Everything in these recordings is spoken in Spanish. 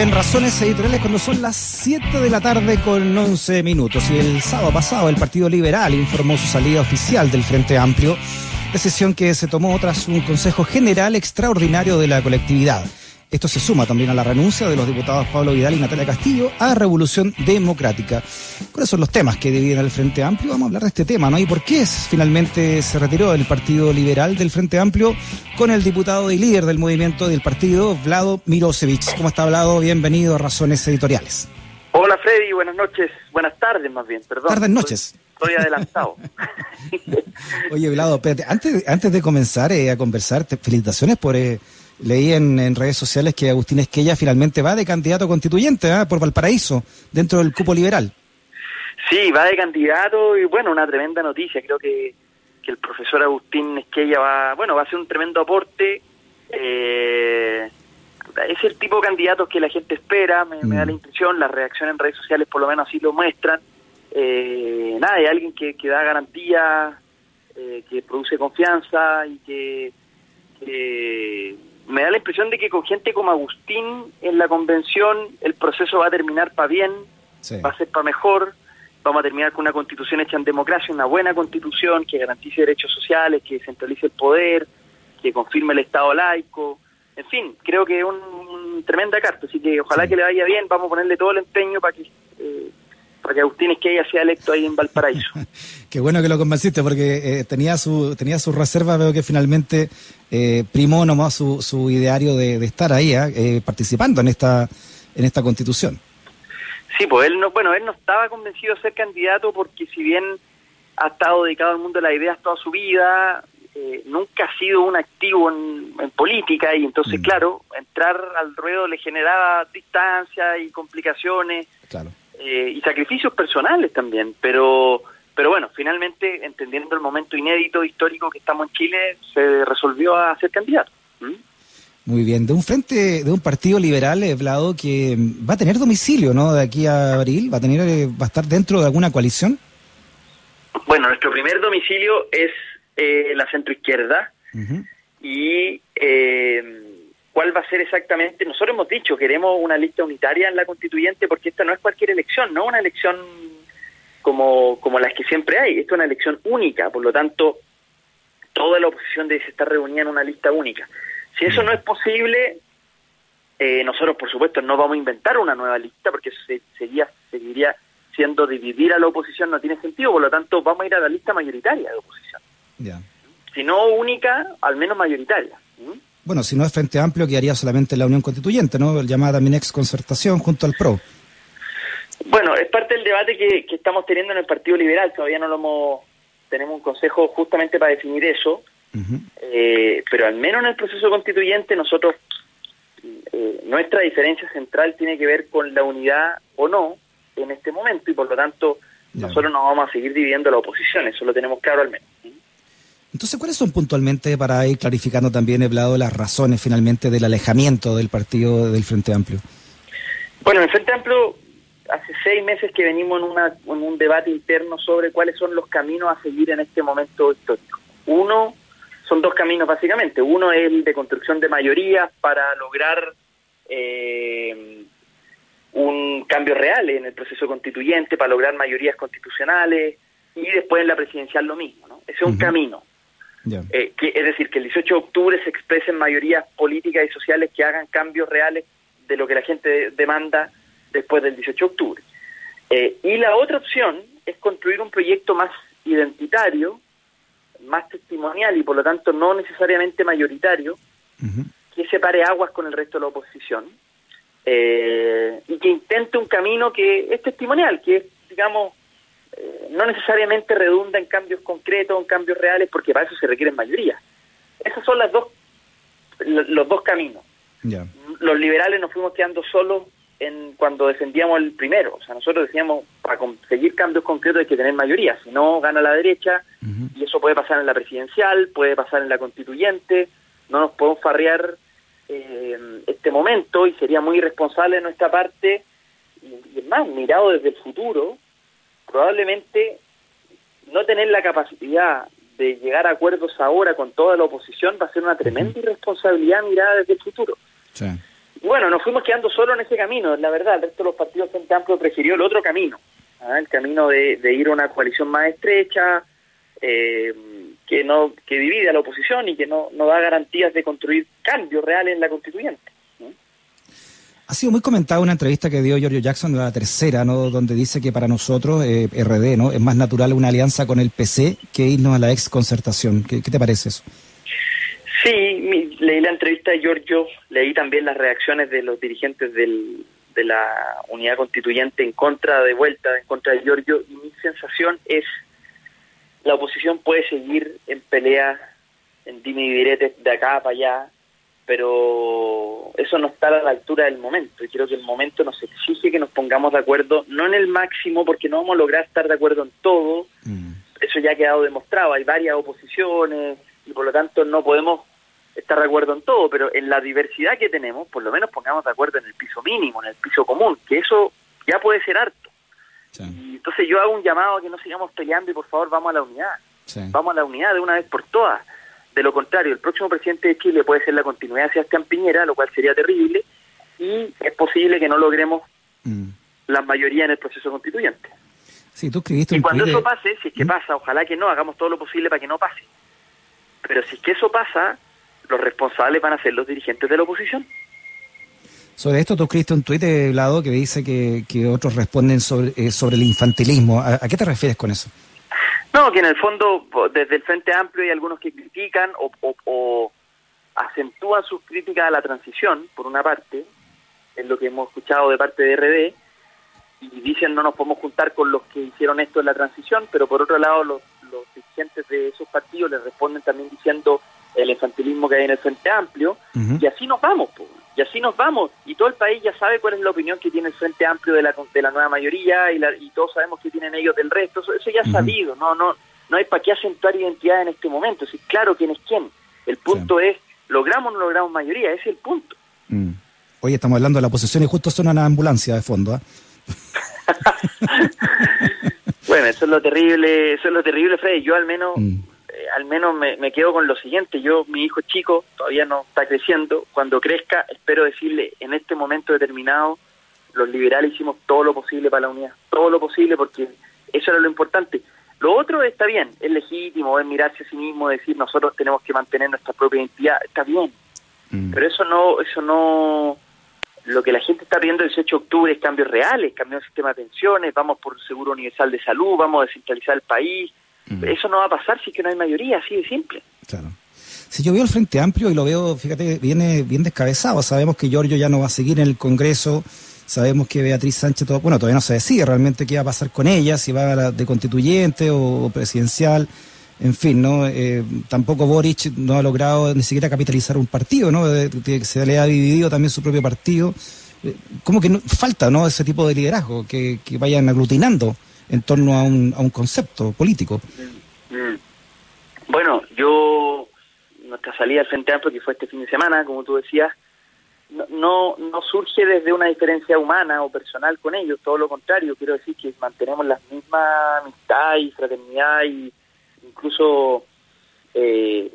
en Razones Editoriales cuando son las 7 de la tarde con 11 minutos. Y el sábado pasado el Partido Liberal informó su salida oficial del Frente Amplio, decisión que se tomó tras un Consejo General Extraordinario de la colectividad. Esto se suma también a la renuncia de los diputados Pablo Vidal y Natalia Castillo a Revolución Democrática. ¿Cuáles son los temas que dividen al Frente Amplio? Vamos a hablar de este tema, ¿no? ¿Y por qué finalmente se retiró el Partido Liberal del Frente Amplio con el diputado y líder del movimiento del partido, Vlado Mirosevich? ¿Cómo está Vlado? Bienvenido a Razones Editoriales. Hola Freddy, buenas noches, buenas tardes más bien, perdón. Tardes noches. Estoy, adelantado. Oye, Vlado, antes, antes de comenzar eh, a conversar, felicitaciones por... Eh, leí en, redes sociales que Agustín Esquella finalmente va de candidato constituyente ¿ah? por Valparaíso, dentro del cupo liberal. Sí, va de candidato y bueno, una tremenda noticia. Creo que, que el profesor Agustín Esquella va, bueno, va a hacer un tremendo aporte. Eh, es el tipo de candidatos que la gente espera, me, da la mm. impresión, las reacciones en redes sociales por lo menos así lo muestran. Eh, nada, hay alguien que, que da garantía, eh, que produce confianza y que, que me da la impresión de que con gente como Agustín en la convención el proceso va a terminar para bien, va a ser para mejor, vamos a terminar con una constitución hecha en democracia, una buena constitución que garantice derechos sociales, que centralice el poder, que confirme el Estado laico, en fin, creo que es un, tremenda carta, así que ojalá que le vaya bien, vamos a ponerle todo el empeño para que para que Agustín Esquella sea electo ahí en Valparaíso. Qué bueno que lo convenciste, porque eh, tenía su tenía su reserva, veo que finalmente eh, primó nomás su, su ideario de, estar ahí, ¿ah? eh, participando en esta en esta constitución. Sí, pues él no, bueno, él no estaba convencido de ser candidato porque si bien ha estado dedicado al mundo de las ideas toda su vida, eh, nunca ha sido un activo en, política y entonces, mm. claro, entrar al ruedo le generaba distancia y complicaciones. Claro eh, y sacrificios personales también, pero pero bueno, finalmente, entendiendo el momento inédito histórico que estamos en Chile, se resolvió a ser candidato. Muy bien, de un frente, de un partido liberal, he hablado que va a tener domicilio, ¿no? De aquí a abril, va a tener, eh, va a estar dentro de alguna coalición. Bueno, nuestro primer domicilio es eh, la centroizquierda y eh, cuál va a ser exactamente. Nosotros hemos dicho, queremos una lista unitaria en la constituyente porque esta no es cualquier elección, no una elección como, como las que siempre hay, esta es una elección única, por lo tanto, toda la oposición debe estar reunida en una lista única. Si eso no es posible, eh, nosotros, por supuesto, no vamos a inventar una nueva lista porque eso seguiría, seguiría siendo dividir a la oposición, no tiene sentido, por lo tanto, vamos a ir a la lista mayoritaria de oposición. Si no única, al menos mayoritaria. Bueno, si no es Frente Amplio, que haría solamente la Unión Constituyente, ¿no? Llamada también ex concertación junto al PRO. Bueno, es parte del debate que, estamos teniendo en el Partido Liberal. Todavía no lo hemos. Tenemos un consejo justamente para definir eso. Eh, pero al menos en el proceso constituyente, nosotros. Eh, nuestra diferencia central tiene que ver con la unidad o no en este momento y por lo tanto nosotros no vamos a seguir dividiendo la oposición. Eso lo tenemos claro al menos. Entonces, ¿cuáles son puntualmente, para ir clarificando también, he hablado las razones finalmente del alejamiento del partido del Frente Amplio? Bueno, el Frente Amplio hace seis meses que venimos en, una, en un debate interno sobre cuáles son los caminos a seguir en este momento histórico. Uno, son dos caminos básicamente. Uno es el de construcción de mayorías para lograr eh, un cambio real en el proceso constituyente, para lograr mayorías constitucionales y después en la presidencial lo mismo. ¿no? Ese es un camino. Eh, que, es decir, que el 18 de octubre se expresen mayorías políticas y sociales que hagan cambios reales de lo que la gente demanda después del 18 de octubre. Eh, y la otra opción es construir un proyecto más identitario, más testimonial y por lo tanto no necesariamente mayoritario, que separe aguas con el resto de la oposición eh, y que intente un camino que es testimonial, que es, digamos, eh, no necesariamente redunda en cambios concretos, en cambios reales, porque para eso se requieren mayoría. Esos son las dos, los dos caminos. Los liberales nos fuimos quedando solos en cuando defendíamos el primero. O sea, nosotros decíamos, para conseguir cambios concretos hay que tener mayoría, si no gana la derecha, y eso puede pasar en la presidencial, puede pasar en la constituyente, no nos podemos farrear eh, este momento y sería muy irresponsable de nuestra parte, y, y es más, mirado desde el futuro, probablemente no tener la capacidad de llegar a acuerdos ahora con toda la oposición va a ser una tremenda irresponsabilidad mirada desde el futuro. bueno, nos fuimos quedando solo en ese camino, la verdad, el resto de los partidos Frente Amplio prefirió el otro camino, ¿ah? el camino de, ir a una coalición más estrecha, eh, que no que divide a la oposición y que no, no da garantías de construir cambios reales en la constituyente. Ha sido muy comentada una entrevista que dio Giorgio Jackson, la tercera, ¿no? donde dice que para nosotros, eh, RD, ¿no? es más natural una alianza con el PC que irnos a la ex concertación. ¿Qué, te parece eso? Sí, leí la entrevista de Giorgio, leí también las reacciones de los dirigentes del, de la unidad constituyente en contra de vuelta, en contra de Giorgio, y mi sensación es la oposición puede seguir en pelea, en dime y de acá para allá, pero eso no está a la altura del momento. Y creo que el momento nos exige que nos pongamos de acuerdo, no en el máximo, porque no vamos a lograr estar de acuerdo en todo. Mm. Eso ya ha quedado demostrado. Hay varias oposiciones y por lo tanto no podemos estar de acuerdo en todo, pero en la diversidad que tenemos, por lo menos pongamos de acuerdo en el piso mínimo, en el piso común, que eso ya puede ser harto. entonces yo hago un llamado a que no sigamos peleando y por favor vamos a la unidad. Vamos a la unidad de una vez por todas. De lo contrario, el próximo presidente de Chile puede ser la continuidad de Sebastián Piñera, lo cual sería terrible, y es posible que no logremos mm. la mayoría en el proceso constituyente. Sí, tú escribiste y cuando eso pase, si es que ¿Mm? pasa, ojalá que no, hagamos todo lo posible para que no pase. Pero si es que eso pasa, los responsables van a ser los dirigentes de la oposición. Sobre esto tú escribiste un tuit de lado que dice que, que otros responden sobre, eh, sobre el infantilismo. ¿A, qué te refieres con eso? No, que en el fondo desde el Frente Amplio hay algunos que critican o, acentúan sus críticas a la transición, por una parte, es lo que hemos escuchado de parte de RD, y dicen no nos podemos juntar con los que hicieron esto en la transición, pero por otro lado los, los dirigentes de esos partidos les responden también diciendo el infantilismo que hay en el Frente Amplio, y así nos vamos, y así nos vamos, y todo el país ya sabe cuál es la opinión que tiene el Frente Amplio de la, de la nueva mayoría, y, y todos sabemos que tienen ellos del resto, eso, ya es sabido, no, no, no hay para qué acentuar identidad en este momento, es claro quién es quién, el punto es, logramos o no logramos mayoría, ese es el punto. Mm. Hoy estamos hablando de la posesión y justo suena una ambulancia de fondo, ¿ah? bueno, eso es lo terrible, eso es lo terrible, Freddy, yo al menos... Mm. Eh, al menos me, me, quedo con lo siguiente, yo, mi hijo chico, todavía no está creciendo, cuando crezca, espero decirle, en este momento determinado, los liberales hicimos todo lo posible para la unidad, todo lo posible, porque eso era lo importante. Lo otro está bien, es legítimo, es mirarse a sí mismo, decir nosotros tenemos que mantener nuestra propia identidad, está bien, mm. pero eso no, eso no, lo que la gente está viendo el 18 de octubre es cambios reales, cambios el sistema de pensiones, vamos por seguro universal de salud, vamos a descentralizar el país, Mm. Eso no va a pasar si es que no hay mayoría, así de simple. Claro. Si yo veo el Frente Amplio y lo veo, fíjate, viene bien descabezado. Sabemos que Giorgio ya no va a seguir en el Congreso. Sabemos que Beatriz Sánchez, bueno, todavía no se decide realmente qué va a pasar con ella, si va a la de constituyente o, presidencial. En fin, ¿no? Eh, tampoco Boric no ha logrado ni siquiera capitalizar un partido, ¿no? que se le ha dividido también su propio partido. Eh, como que no, falta, ¿no? Ese tipo de liderazgo, que, que vayan aglutinando en torno a un, a un concepto político. Mm. Bueno, yo, nuestra salida al Frente Amplio, que fue este fin de semana, como tú decías, no, no, surge desde una diferencia humana o personal con ellos, todo lo contrario, quiero decir que mantenemos la misma amistad y fraternidad y incluso eh,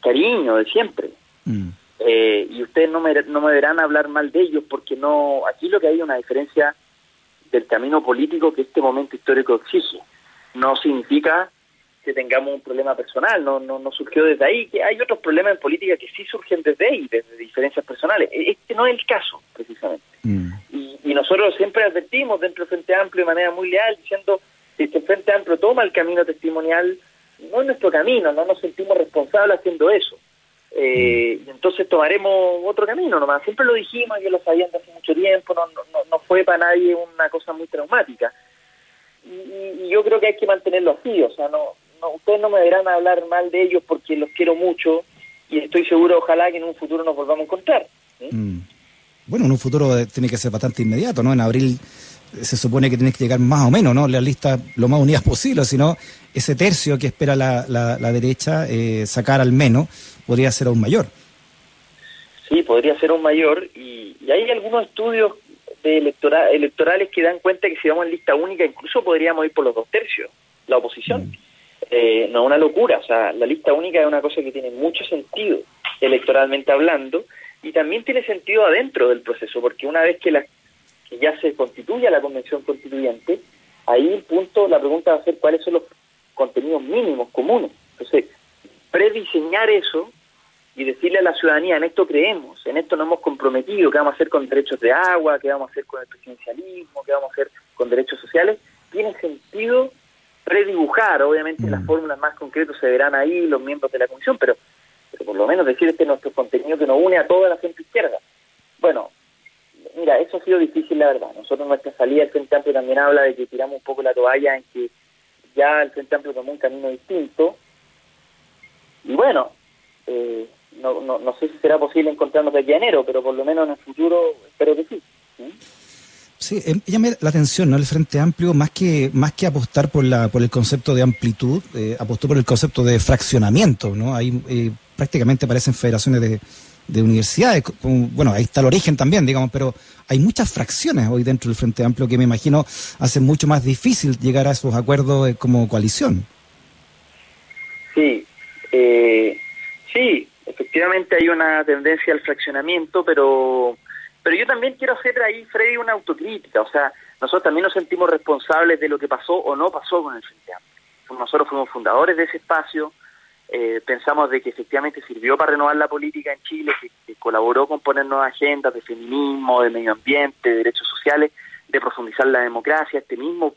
cariño de siempre. Mm. Eh, y ustedes no me, no me verán hablar mal de ellos porque no aquí lo que hay es una diferencia del camino político que este momento histórico exige. No significa que tengamos un problema personal, no, no, no surgió desde ahí, que hay otros problemas en política que sí surgen desde ahí, desde diferencias personales. E-, este no es el caso, precisamente. Mm. Y, y, nosotros siempre advertimos dentro del Frente Amplio de manera muy leal, diciendo que este Frente Amplio toma el camino testimonial, no es nuestro camino, no nos sentimos responsables haciendo eso. Eh, y entonces tomaremos otro camino nomás. Siempre lo dijimos, yo lo sabían desde hace mucho tiempo, no, no, no fue para nadie una cosa muy traumática. Y, yo creo que hay que mantenerlo así, o sea, no, no, ustedes no me deberán hablar mal de ellos porque los quiero mucho y estoy seguro, ojalá que en un futuro nos volvamos a encontrar. Mm. Bueno, en un futuro eh, tiene que ser bastante inmediato, ¿no? En abril eh, se supone que tiene que llegar más o menos, ¿no? La lista lo más unidas posible, sino ese tercio que espera la, la, derecha eh, sacar al menos podría ser aún mayor. Sí, podría ser aún mayor y, hay algunos estudios de electorales que dan cuenta que si vamos en lista única incluso podríamos ir por los dos tercios, la oposición. Mm. Eh, no es una locura, o sea, la lista única es una cosa que tiene mucho sentido electoralmente hablando y también tiene sentido adentro del proceso, porque una vez que, la, que ya se constituya la convención constituyente, ahí el punto, la pregunta va a ser cuáles son los contenidos mínimos comunes. Entonces, prediseñar eso y decirle a la ciudadanía, en esto creemos, en esto nos hemos comprometido, qué vamos a hacer con derechos de agua, qué vamos a hacer con el presidencialismo, qué vamos a hacer con derechos sociales, tiene sentido predibujar, obviamente las mm. fórmulas más concretas se verán ahí los miembros de la comisión, pero, pero por lo menos decir este es nuestro contenido que nos une a toda la gente izquierda. Bueno, mira, eso ha sido difícil la verdad. Nosotros nuestra salida del Frente Amplio también habla de que tiramos un poco la toalla en que ya el Frente Amplio tomó un camino distinto. Y bueno, eh, no, no, no sé si será posible encontrarnos de aquí a enero, pero por lo menos en el futuro espero que sí. Sí, eh, llama la atención, ¿no? El Frente Amplio, más que, más que apostar por, la, por el concepto de amplitud, eh, apostó por el concepto de fraccionamiento, ¿no? Ahí eh, prácticamente parecen federaciones de, de universidades. bueno, ahí está el origen también, digamos, pero hay muchas fracciones hoy dentro del Frente Amplio que me imagino hacen mucho más difícil llegar a esos acuerdos eh, como coalición. Sí, eh, sí, efectivamente hay una tendencia al fraccionamiento, pero pero yo también quiero hacer ahí, Freddy, una autocrítica. O sea, nosotros también nos sentimos responsables de lo que pasó o no pasó con el Frente Amplio. Nosotros fuimos fundadores de ese espacio, eh, pensamos de que efectivamente sirvió para renovar la política en Chile, que, colaboró con poner nuevas agendas de feminismo, de medio ambiente, de derechos sociales, de profundizar la democracia, este mismo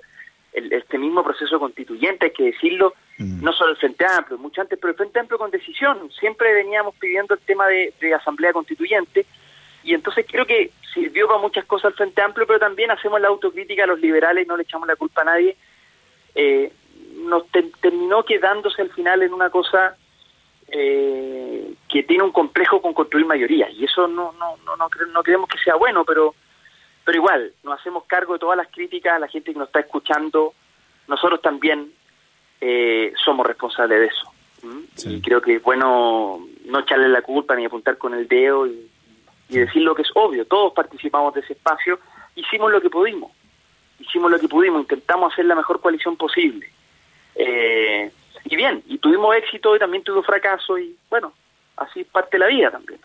este mismo proceso constituyente, hay que decirlo, mm. no solo el Frente Amplio, mucho antes, pero el Frente Amplio con decisión. Siempre veníamos pidiendo el tema de, Asamblea Constituyente y entonces creo que sirvió para muchas cosas el Frente Amplio, pero también hacemos la autocrítica a los liberales, no le echamos la culpa a nadie. Eh, nos terminó quedándose al final en una cosa eh, que tiene un complejo con construir mayoría y eso no no no no, no creemos que sea bueno pero pero igual nos hacemos cargo de todas las críticas a la gente que nos está escuchando nosotros también eh, somos responsables de eso y creo que es bueno no echarle la culpa ni apuntar con el dedo y, y decir lo que es obvio todos participamos de ese espacio hicimos lo que pudimos hicimos lo que pudimos intentamos hacer la mejor coalición posible eh, y bien, y tuvimos éxito y también tuvimos fracaso y bueno, así parte de la vida también.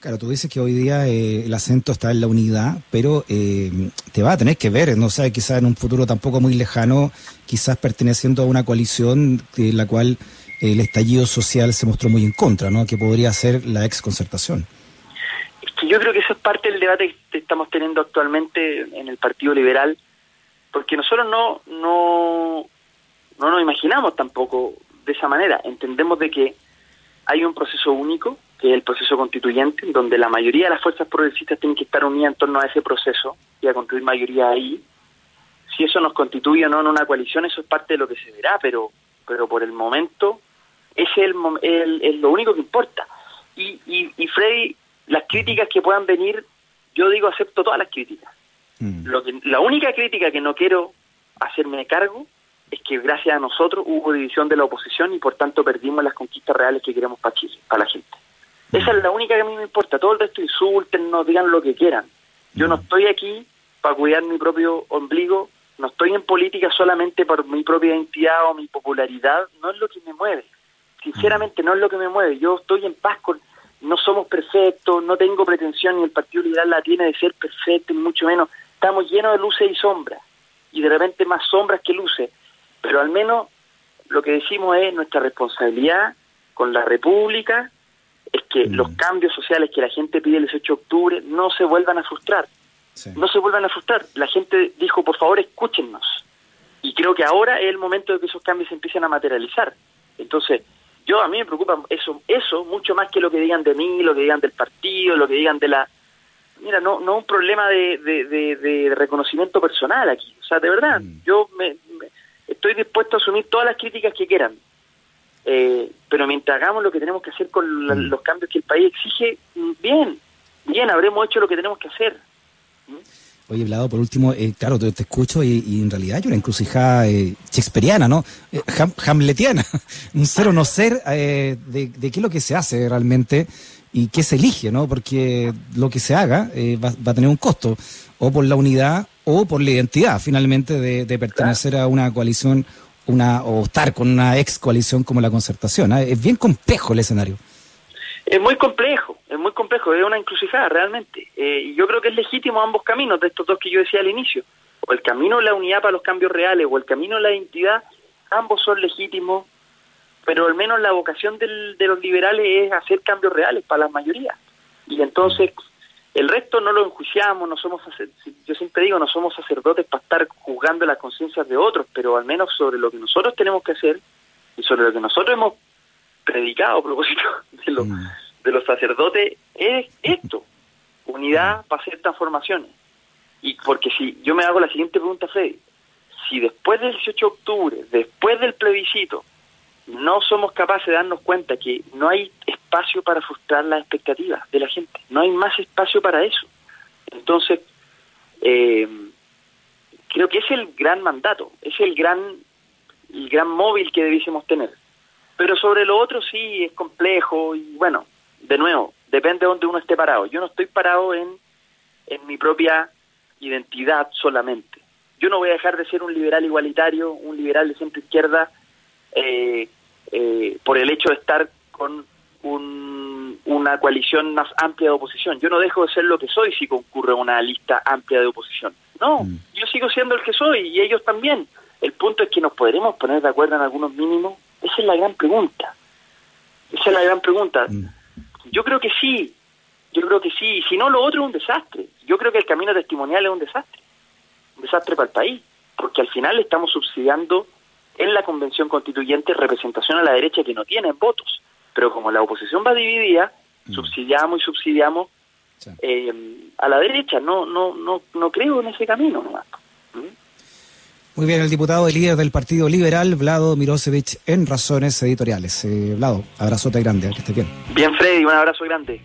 Claro, tú dices que hoy día eh, el acento está en la unidad, pero eh, te va a tener que ver, no sé, quizás en un futuro tampoco muy lejano, quizás perteneciendo a una coalición de la cual el estallido social se mostró muy en contra, ¿no? Que podría ser la ex concertación. Es que yo creo que eso es parte del debate que estamos teniendo actualmente en el Partido Liberal, porque nosotros no, no, no nos imaginamos tampoco de esa manera. Entendemos de que hay un proceso único, que es el proceso constituyente, donde la mayoría de las fuerzas progresistas tienen que estar unidas en torno a ese proceso y a construir mayoría ahí. Si eso nos constituye o no en una coalición, eso es parte de lo que se verá, pero pero por el momento ese es el, lo único que importa. Y, y, y Freddy, las críticas que puedan venir, yo digo acepto todas las críticas. Mm. Lo que, la única crítica que no quiero hacerme cargo es que gracias a nosotros hubo división de la oposición y por tanto perdimos las conquistas reales que queremos para Chile, para la gente. Esa es la única que a mí me importa. Todo el resto insulten, no digan lo que quieran. Yo no estoy aquí para cuidar mi propio ombligo, no estoy en política solamente por mi propia identidad o mi popularidad, no es lo que me mueve. Sinceramente no es lo que me mueve. Yo estoy en paz con... No somos perfectos, no tengo pretensión, ni el Partido Liberal la tiene de ser perfecto, ni mucho menos. Estamos llenos de luces y sombras, y de repente más sombras que luces pero al menos lo que decimos es nuestra responsabilidad con la República es que mm. los cambios sociales que la gente pide el 18 de octubre no se vuelvan a frustrar. No se vuelvan a frustrar. La gente dijo, por favor, escúchennos. Y creo que ahora es el momento de que esos cambios se empiecen a materializar. Entonces, yo a mí me preocupa eso, eso mucho más que lo que digan de mí, lo que digan del partido, lo que digan de la... Mira, no no un problema de, de, reconocimiento personal aquí. O sea, de verdad, mm. yo me, estoy dispuesto a asumir todas las críticas que quieran. Eh, pero mientras hagamos lo que tenemos que hacer con mm. los cambios que el país exige, bien, bien, habremos hecho lo que tenemos que hacer. ¿Mm? Oye, Vlado, por último, eh, claro, te, escucho y, en realidad hay una encrucijada eh, shakespeariana, ¿no? Eh, hamletiana, un ser o no ser de, de, qué es lo que se hace realmente y qué se elige, ¿no? Porque lo que se haga va, va, a tener un costo, o por la unidad o por la identidad finalmente de, pertenecer a una coalición una o estar con una ex coalición como la concertación. ¿ah? Es bien complejo el escenario. Es muy complejo, es muy complejo, es una encrucijada realmente. Eh, y yo creo que es legítimo ambos caminos, de estos dos que yo decía al inicio. O el camino de la unidad para los cambios reales, o el camino de la identidad, ambos son legítimos, pero al menos la vocación del, de los liberales es hacer cambios reales para las mayorías. Y entonces el resto no lo enjuiciamos, no somos, yo siempre digo, no somos sacerdotes para estar juzgando las conciencias de otros, pero al menos sobre lo que nosotros tenemos que hacer y sobre lo que nosotros hemos predicado a propósito de los, mm. de los sacerdotes es esto, unidad para hacer transformaciones. Y porque si yo me hago la siguiente pregunta, Freddy, si después del 18 de octubre, después del plebiscito, no somos capaces de darnos cuenta que no hay espacio para frustrar las expectativas de la gente, no hay más espacio para eso. Entonces, eh, creo que es el gran mandato, es el gran, el gran móvil que debiésemos tener. Pero sobre lo otro sí es complejo y bueno, de nuevo, depende de donde uno esté parado. Yo no estoy parado en, en mi propia identidad solamente. Yo no voy a dejar de ser un liberal igualitario, un liberal de centro izquierda, eh, eh, por el hecho de estar con una coalición más amplia de oposición. Yo no dejo de ser lo que soy si concurre una lista amplia de oposición. No, mm. yo sigo siendo el que soy y ellos también. El punto es que nos podremos poner de acuerdo en algunos mínimos. Esa es la gran pregunta. Esa es la gran pregunta. Mm. Yo creo que sí, yo creo que sí. Si no, lo otro es un desastre. Yo creo que el camino testimonial es un desastre. Un desastre para el país. Porque al final estamos subsidiando en la convención constituyente representación a la derecha que no tienen votos. Pero como la oposición va dividida, mm. subsidiamos y subsidiamos eh, a la derecha. No, no, no, no creo en ese camino ¿Mm? Muy bien, el diputado y líder del Partido Liberal, Vlado Mirosevich, en Razones Editoriales. Eh, Vlado, abrazote grande, que esté bien. Bien, Freddy, un abrazo grande.